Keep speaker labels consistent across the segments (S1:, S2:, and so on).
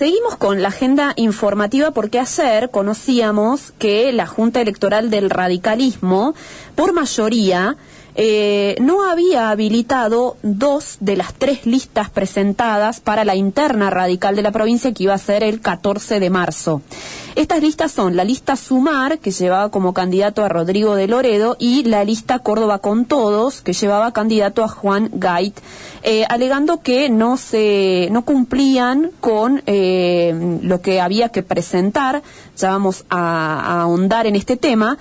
S1: seguimos con la agenda informativa porque ayer conocíamos que la Junta Electoral del Radicalismo, por mayoría, eh, no había habilitado dos de las tres listas presentadas para la interna radical de la provincia que iba a ser el 14 de marzo. Estas listas son la lista Sumar, que llevaba como candidato a Rodrigo de Loredo, y la lista Córdoba con Todos, que llevaba candidato a Juan Gait, eh, alegando que no se no cumplían con eh, lo que había que presentar. Ya vamos a ahondar en este tema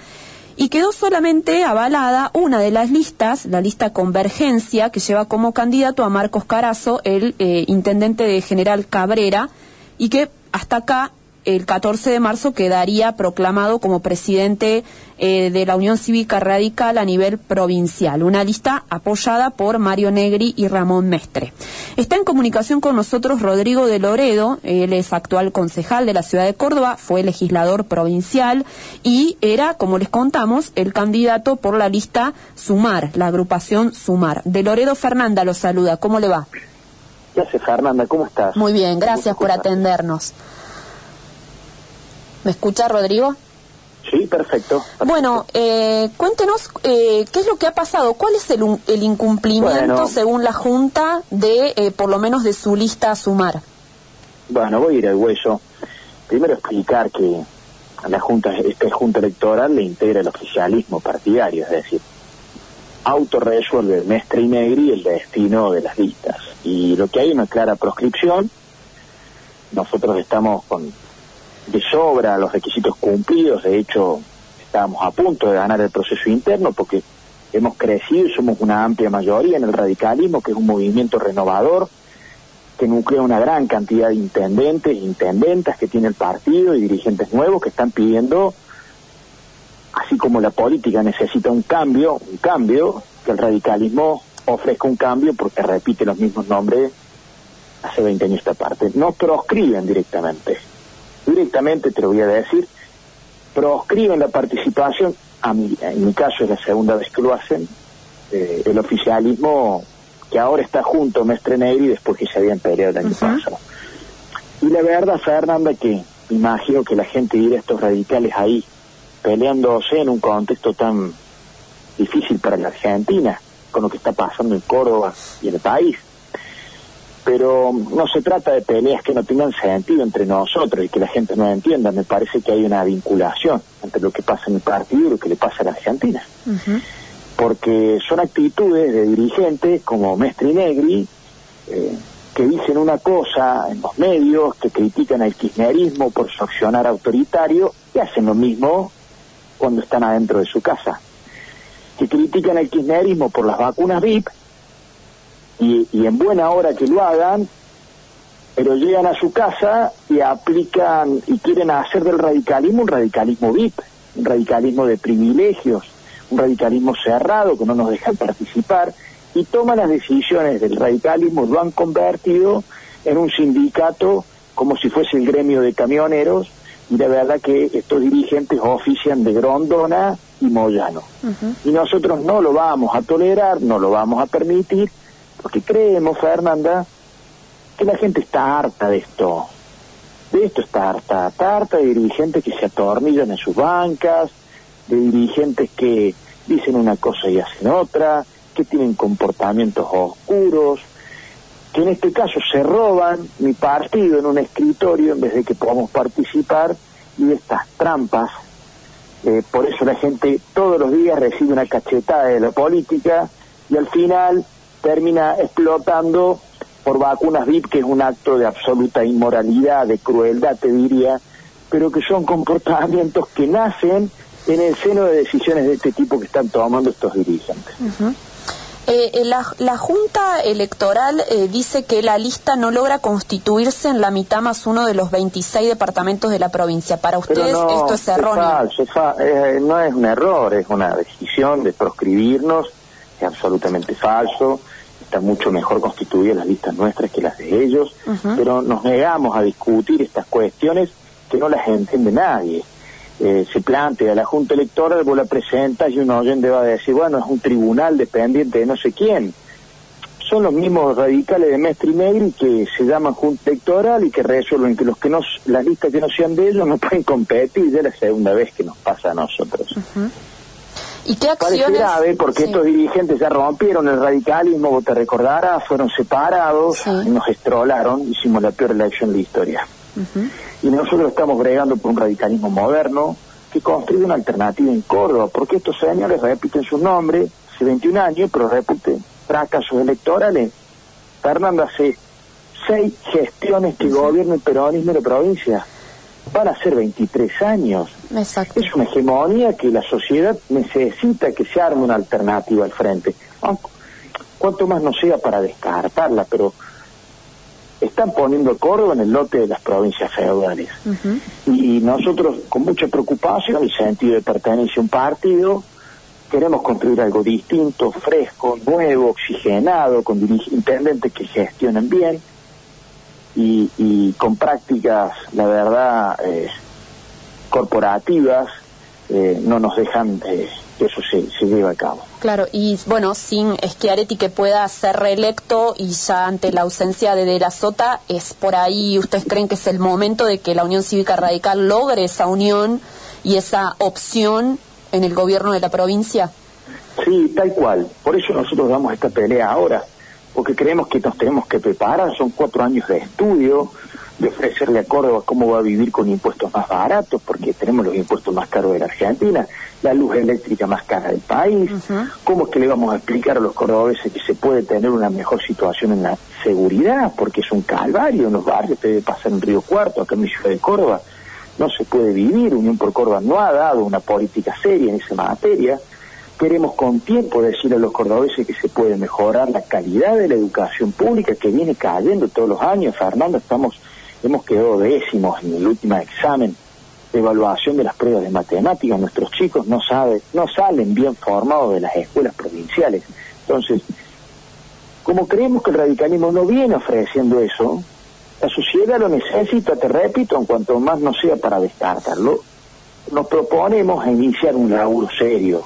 S1: y quedó solamente avalada una de las listas, la lista Convergencia, que lleva como candidato a Marcos Carazo, el eh, intendente de General Cabrera, y que hasta acá el 14 de marzo quedaría proclamado como presidente eh, de la Unión Cívica Radical a nivel provincial. Una lista apoyada por Mario Negri y Ramón Mestre. Está en comunicación con nosotros Rodrigo de Loredo, él es actual concejal de la ciudad de Córdoba, fue legislador provincial y era, como les contamos, el candidato por la lista Sumar, la agrupación Sumar. De Loredo Fernanda lo saluda, ¿cómo le va?
S2: Gracias Fernanda, ¿cómo estás?
S1: Muy bien, gracias por atendernos. ¿Me escucha, Rodrigo?
S2: Sí, perfecto.
S1: Bueno, eh, cuéntenos eh, qué es lo que ha pasado, cuál es el, el incumplimiento según la Junta de, eh, por lo menos, de su lista a sumar.
S2: Bueno, voy a ir al hueso. Primero explicar que a la Junta, esta Junta Electoral le integra el oficialismo partidario, es decir, autorresuelve Mestre y Negri el destino de las listas. Y lo que hay es una clara proscripción. Nosotros estamos con de sobra los requisitos cumplidos, de hecho estábamos a punto de ganar el proceso interno porque hemos crecido y somos una amplia mayoría en el radicalismo, que es un movimiento renovador, que nuclea una gran cantidad de intendentes intendentas que tiene el partido y dirigentes nuevos que están pidiendo, así como la política necesita un cambio, un cambio, que el radicalismo ofrezca un cambio porque repite los mismos nombres hace 20 años esta parte. No proscriben directamente directamente, te lo voy a decir, proscriben la participación, a en mi caso es la segunda vez que lo hacen, eh, el oficialismo que ahora está junto a Mestre Negri después que se habían peleado el año pasado. Y la verdad, Fernanda, que imagino que la gente a estos radicales ahí peleándose en un contexto tan difícil para la Argentina, con lo que está pasando en Córdoba y en el país pero no se trata de peleas que no tengan sentido entre nosotros y que la gente no entienda. Me parece que hay una vinculación entre lo que pasa en el partido y lo que le pasa a la Argentina. Porque son actitudes de dirigentes como Mestre y Negri eh, que dicen una cosa en los medios, que critican al kirchnerismo por su accionar autoritario y hacen lo mismo cuando están adentro de su casa. Que critican al kirchnerismo por las vacunas VIP y, en buena hora que lo hagan, pero llegan a su casa y aplican y quieren hacer del radicalismo un radicalismo VIP, un radicalismo de privilegios, un radicalismo cerrado que no nos dejan participar y toman las decisiones del radicalismo, lo han convertido en un sindicato como si fuese el gremio de camioneros y de verdad que estos dirigentes ofician de Grondona y Moyano. Y nosotros no lo vamos a tolerar, no lo vamos a permitir porque creemos, Fernanda, que la gente está harta de esto. De esto está harta. Está harta de dirigentes que se atornillan en sus bancas, de dirigentes que dicen una cosa y hacen otra, que tienen comportamientos oscuros, que en este caso se roban mi partido en un escritorio en vez de que podamos participar y de estas trampas. Eh, por eso la gente todos los días recibe una cachetada de la política y al final termina explotando por vacunas VIP, que es un acto de absoluta inmoralidad, de crueldad, te diría, pero que son comportamientos que nacen en el seno de decisiones de este tipo que están tomando estos dirigentes.
S1: Eh, eh, la, Junta Electoral eh, dice que la lista no logra constituirse en la mitad más uno de los 26 departamentos de la provincia. Para ustedes esto es erróneo.
S2: no es un error, es una decisión de proscribirnos es absolutamente falso, está mucho mejor constituidas las listas nuestras que las de ellos, pero nos negamos a discutir estas cuestiones que no las entiende nadie. Eh, se plantea la Junta Electoral, vos la presentas y un oyente va a decir, bueno, es un tribunal dependiente de no sé quién. son los mismos radicales de Mestre y Negri que se llaman Junta Electoral y que resuelven que los que no, las listas que no sean de ellos no pueden competir, ya es la segunda vez que nos pasa a nosotros.
S1: ¿Y qué acciones? Parece
S2: grave porque estos dirigentes ya rompieron el radicalismo, vos te recordarás, fueron separados, nos estrolaron, hicimos la peor elección de la historia. Y nosotros estamos bregando por un radicalismo moderno que construye una alternativa en Córdoba, porque estos señores repiten su nombre hace 21 años, pero repiten fracasos electorales. Fernando hace seis gestiones que gobierna el peronismo en la provincia. Van a ser 23 años.
S1: Exacto.
S2: Es una hegemonía que la sociedad necesita que se arme una alternativa al frente. Cuanto más no sea para descartarla, pero están poniendo Córdoba en el lote de las provincias feudales. Y nosotros, con mucha preocupación, el sentido de pertenencia a un partido, queremos construir algo distinto, fresco, nuevo, oxigenado, con intendentes que gestionen bien y, con prácticas, la verdad, eh, corporativas, eh, no nos dejan eh, que eso se, se lleve a cabo.
S1: Claro, y bueno, sin Schiaretti que pueda ser reelecto y ya ante la ausencia de De la Sota, ¿es por ahí, ustedes creen que es el momento de que la Unión Cívica Radical logre esa unión y esa opción en el gobierno de la provincia?
S2: Sí, tal cual. Por eso nosotros damos esta pelea ahora, porque creemos que nos tenemos que preparar. Son cuatro años de estudio, de ofrecerle a Córdoba cómo va a vivir con impuestos más baratos, porque tenemos los impuestos más caros de la Argentina, la luz eléctrica más cara del país, cómo es que le vamos a explicar a los cordobeses que se puede tener una mejor situación en la seguridad, porque es un calvario en los barrios, debe pasar en Río Cuarto, acá en mi ciudad de Córdoba, no se puede vivir, Unión por Córdoba no ha dado una política seria en esa materia, queremos con tiempo decir a los cordobeses que se puede mejorar la calidad de la educación pública que viene cayendo todos los años. Fernando, estamos, hemos quedado décimos en el último examen de evaluación de las pruebas de matemáticas. Nuestros chicos no saben, no salen bien formados de las escuelas provinciales. Entonces, como creemos que el radicalismo no viene ofreciendo eso, la sociedad lo necesita, te repito, en cuanto más no sea para descartarlo, nos proponemos iniciar un laburo serio,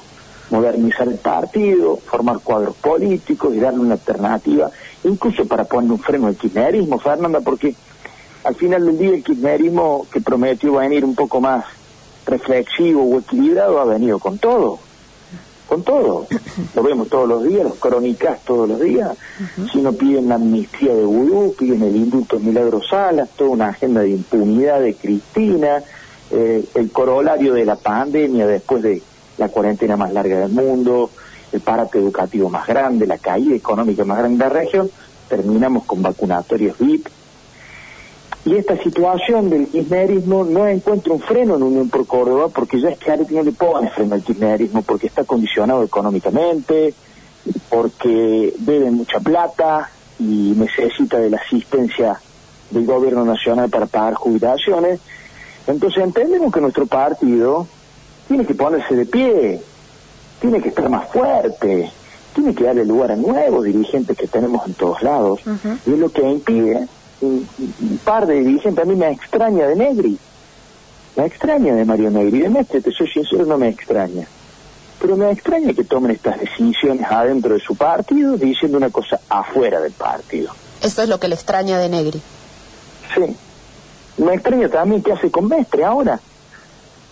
S2: modernizar el partido, formar cuadros políticos y darle una alternativa, incluso para poner un freno al kirchnerismo, Fernanda, porque al final del día el kirchnerismo que prometió venir un poco más reflexivo o equilibrado ha venido con todo, con todo. Lo vemos todos los días, los crónicas todos los días. Si no piden la amnistía de Vudú, piden el indulto de Milagro Salas, toda una agenda de impunidad de Cristina, eh, el corolario de la pandemia después de la cuarentena más larga del mundo, el parate educativo más grande, la caída económica más grande de la región, terminamos con vacunatorios VIP. Y esta situación del kirchnerismo no encuentra un freno en Unión por Córdoba porque ya es que no le pone freno al kirchnerismo porque está condicionado económicamente, porque debe mucha plata y necesita de la asistencia del gobierno nacional para pagar jubilaciones. Entonces entendemos que nuestro partido tiene que ponerse de pie, tiene que estar más fuerte, tiene que darle lugar a nuevos dirigentes que tenemos en todos lados. Y es lo que impide un, par de dirigentes. A mí me extraña de Negri, me extraña de Mario Negri. De Mestre, te soy sincero, no me extraña. Pero me extraña que tomen estas decisiones adentro de su partido, diciendo una cosa afuera del partido.
S1: Eso es lo que le extraña de Negri.
S2: Sí. Me extraña también qué hace con Mestre ahora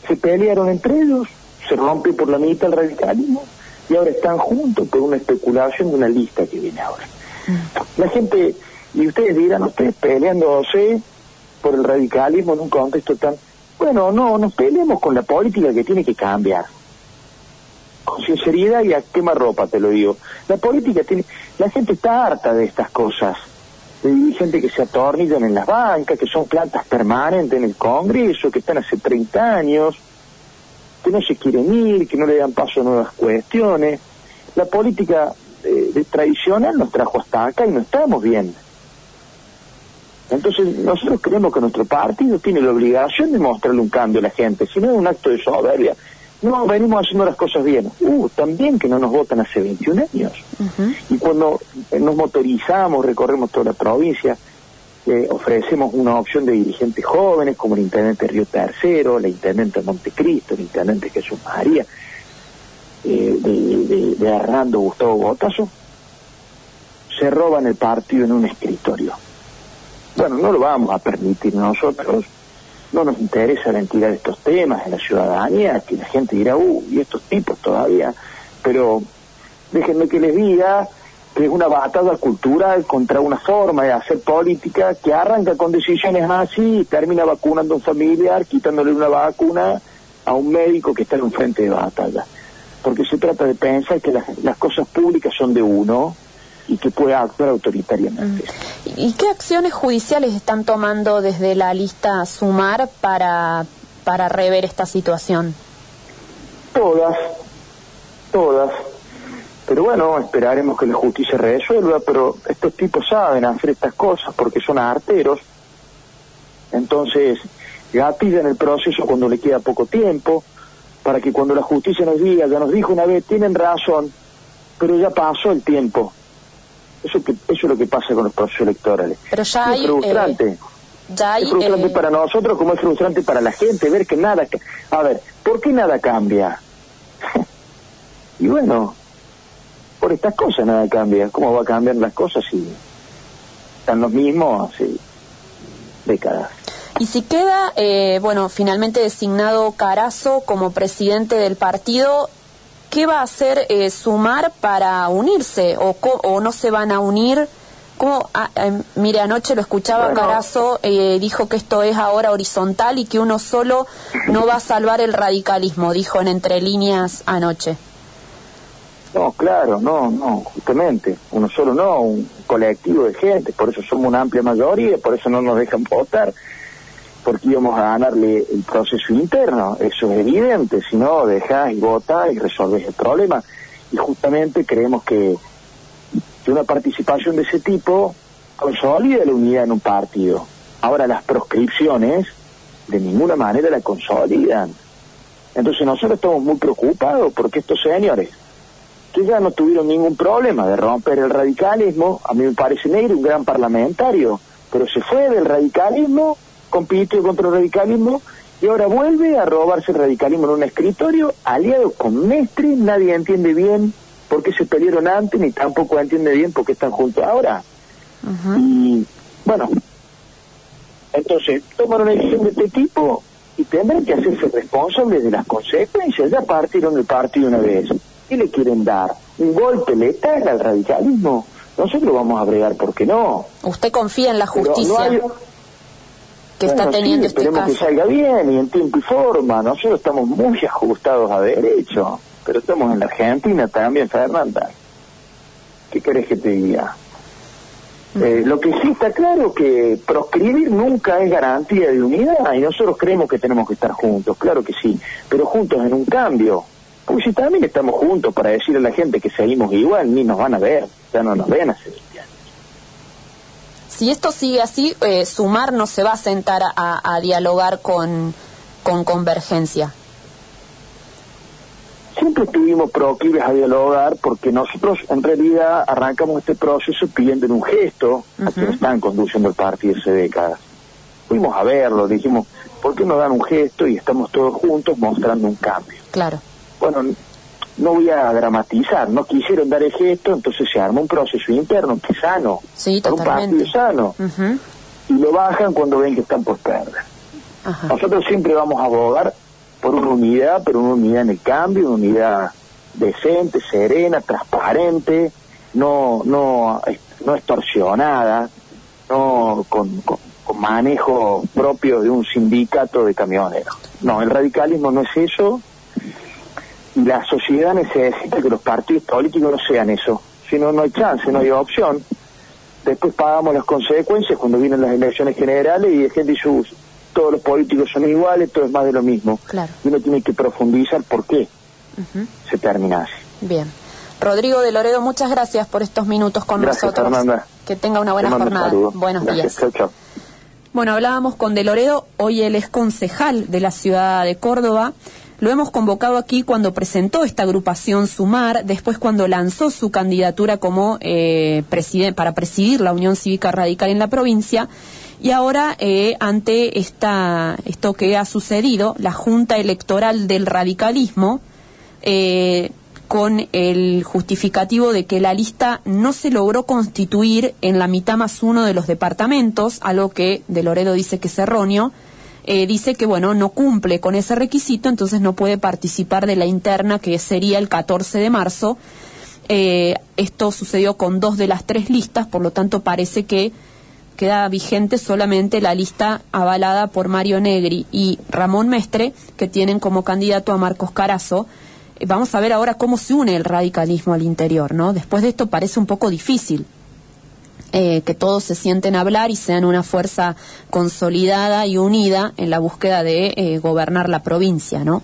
S2: se pelearon entre ellos, se rompe por la mitad el radicalismo y ahora están juntos por una especulación de una lista que viene ahora. Mm. La gente, y ustedes dirán, ustedes peleándose por el radicalismo en un contexto tan... Bueno, no, nos peleemos con la política que tiene que cambiar. Con sinceridad y a quemarropa te lo digo. La política tiene... La gente está harta de estas cosas de dirigentes que se atornillan en las bancas, que son plantas permanentes en el Congreso, que están hace 30 años, que no se quieren ir, que no le dan paso a nuevas cuestiones. La política eh, tradicional nos trajo hasta acá y no estamos bien. Entonces nosotros creemos que nuestro partido tiene la obligación de mostrarle un cambio a la gente, si no es un acto de soberbia no, venimos haciendo las cosas bien. Uh, también que no nos votan hace 21 años. Y cuando nos motorizamos, recorremos toda la provincia, eh, ofrecemos una opción de dirigentes jóvenes como el intendente Río Tercero, la intendente Montecristo, el intendente Jesús María, eh, de, de, Hernando Gustavo Botazo, se roban el partido en un escritorio. Bueno, no lo vamos a permitir nosotros, no nos interesa la entidad de estos temas en la ciudadanía, que la gente dirá, uh, y estos tipos todavía, pero déjenme que les diga que es una batalla cultural contra una forma de hacer política que arranca con decisiones así y termina vacunando a un familiar, quitándole una vacuna a un médico que está en un frente de batalla. Porque se trata de pensar que las cosas públicas son de uno y que puede actuar autoritariamente.
S1: Mm. ¿Y qué acciones judiciales están tomando desde la lista Sumar para, para rever esta situación?
S2: Todas, todas pero bueno, esperaremos que la justicia resuelva, pero estos tipos saben hacer estas cosas porque son arteros, entonces gatillan el proceso cuando le queda poco tiempo, para que cuando la justicia nos diga, ya nos dijo una vez, tienen razón, pero ya pasó el tiempo. Eso, que, eso es lo que pasa con los procesos electorales.
S1: Pero ya hay,
S2: es frustrante.
S1: Eh, ya hay,
S2: es frustrante
S1: eh,
S2: para nosotros como es frustrante para la gente ver que nada... A ver, ¿por qué nada cambia? y bueno, por estas cosas nada cambia. ¿Cómo va a cambiar las cosas si están los mismos hace décadas?
S1: Y si queda, eh, bueno, finalmente designado Carazo como presidente del partido, ¿qué va a hacer eh, Sumar para unirse? ¿O, o no se van a unir? ¿Cómo? Ah, eh, mire, anoche lo escuchaba
S2: Bueno.
S1: Carazo, eh, dijo que esto es ahora horizontal y que uno solo no va a salvar el radicalismo, dijo en entre líneas anoche.
S2: No, claro, no, no, justamente. Uno solo no, un colectivo de gente. Por eso somos una amplia mayoría, por eso no nos dejan votar. Porque íbamos a ganarle el proceso interno. Eso es evidente. Si no, dejás y votás y resolves el problema. Y justamente creemos que, que una participación de ese tipo consolida la unidad en un partido. Ahora, las proscripciones de ninguna manera la consolidan. Entonces nosotros estamos muy preocupados porque estos señores que ya no tuvieron ningún problema de romper el radicalismo, a mí me parece negro, un gran parlamentario, pero se fue del radicalismo, compitió contra el radicalismo y ahora vuelve a robarse el radicalismo en un escritorio aliado con Mestre, nadie entiende bien por qué se pelearon antes ni tampoco entiende bien por qué están juntos ahora. Y bueno, entonces toman una decisión de este tipo y tendrán que hacerse responsables de las consecuencias. Ya partieron del partido una vez. ¿Qué le quieren dar? ¿Un golpe letal al radicalismo? Nosotros vamos a bregar, ¿por qué no?
S1: ¿Usted confía en la
S2: no
S1: justicia
S2: hay-
S1: que está
S2: Bueno,
S1: teniendo
S2: sí,
S1: este
S2: esperemos
S1: caso?
S2: que salga bien y en tiempo y forma. Nosotros estamos muy ajustados a derecho, pero estamos en la Argentina también, Fernanda. ¿Qué querés que te diga? Eh, lo que sí está claro que proscribir nunca es garantía de unidad y nosotros creemos que tenemos que estar juntos, claro que sí, pero juntos en un cambio. Porque si también estamos juntos para decirle a la gente que seguimos igual, ni nos van a ver, ya no nos ven hace 20 años.
S1: Si esto sigue así, eh, Sumar no se va a sentar a, a dialogar con, con Convergencia.
S2: Siempre estuvimos proclives a dialogar porque nosotros en realidad arrancamos este proceso pidiendo un gesto a
S1: Ujú.
S2: quienes están conduciendo el partido hace décadas. Fuimos a verlo, dijimos, ¿por qué no dan un gesto y estamos todos juntos mostrando un cambio?
S1: Claro.
S2: Bueno, no voy a dramatizar, no quisieron dar el gesto, entonces se arma un proceso interno que es sano,
S1: Sí,
S2: para un partido sano, y lo bajan cuando ven que están por perder.
S1: Ajá.
S2: Nosotros siempre vamos a abogar por una unidad, pero una unidad en el cambio, una unidad decente, serena, transparente, no, no, no extorsionada, no con, con- con manejo propio de un sindicato de camioneros. No, el radicalismo no es eso y la sociedad necesita que los partidos políticos no sean eso. Si no, no hay chance, no hay opción. Después pagamos las consecuencias cuando vienen las elecciones generales y la gente dice, "Uh, todos los políticos son iguales, todo es más de lo mismo.
S1: Claro.
S2: Y uno tiene que profundizar por qué se termina así.
S1: Bien. Rodrigo de Loredo, muchas gracias por estos minutos con
S2: Gracias,
S1: nosotros.
S2: Fernanda.
S1: Que tenga una buena
S2: un
S1: jornada. Buenos
S2: Gracias.
S1: días.
S2: Chau, chau.
S1: Bueno, hablábamos con De Loredo, hoy él es concejal de la ciudad de Córdoba. Lo hemos convocado aquí cuando presentó esta agrupación Sumar, después cuando lanzó su candidatura como eh, para presidir la Unión Cívica Radical en la provincia. Y ahora, eh, ante esta, esto que ha sucedido, la Junta Electoral del Radicalismo eh, con el justificativo de que la lista no se logró constituir en la mitad más uno de los departamentos, algo que De Loredo dice que es erróneo. Eh, dice que bueno no cumple con ese requisito, entonces no puede participar de la interna que sería el 14 de marzo. Eh, esto sucedió con dos de las tres listas, por lo tanto parece que queda vigente solamente la lista avalada por Mario Negri y Ramón Mestre, que tienen como candidato a Marcos Carazo. Eh, vamos a ver ahora cómo se une el radicalismo al interior, ¿no? Después de esto parece un poco difícil. Eh, que todos se sienten a hablar y sean una fuerza consolidada y unida en la búsqueda de eh, gobernar la provincia, ¿no?